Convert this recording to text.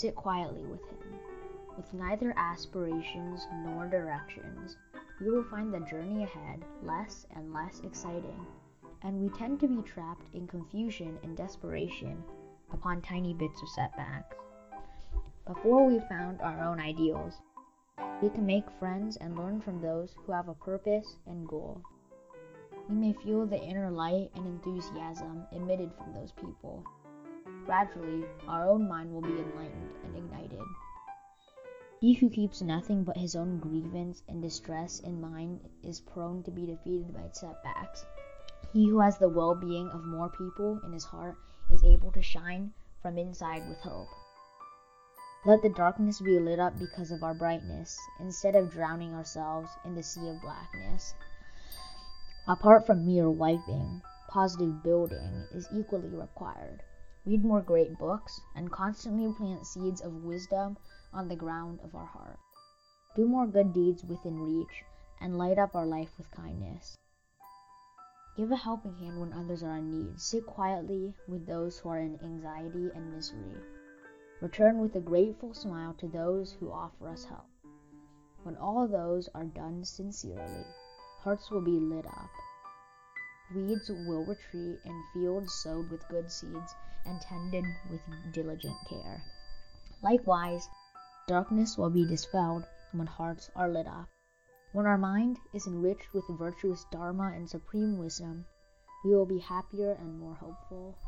sit quietly with Him. With neither aspirations nor directions, we will find the journey ahead less and less exciting, and we tend to be trapped in confusion and desperation upon tiny bits of setbacks. Before we found our own ideals, we can make friends and learn from those who have a purpose and goal. We may feel the inner light and enthusiasm emitted from those people. Gradually, our own mind will be enlightened and ignited. He who keeps nothing but his own grievance and distress in mind is prone to be defeated by setbacks. He who has the well being of more people in his heart is able to shine from inside with hope. Let the darkness be lit up because of our brightness, instead of drowning ourselves in the sea of blackness. Apart from mere wiping, positive building is equally required. Read more great books and constantly plant seeds of wisdom on the ground of our heart. Do more good deeds within reach and light up our life with kindness. Give a helping hand when others are in need. Sit quietly with those who are in anxiety and misery. Return with a grateful smile to those who offer us help. When all those are done sincerely, hearts will be lit up. Weeds will retreat and fields sowed with good seeds and tended with diligent care. Likewise, Darkness will be dispelled when hearts are lit up. When our mind is enriched with virtuous Dharma and supreme wisdom, we will be happier and more hopeful.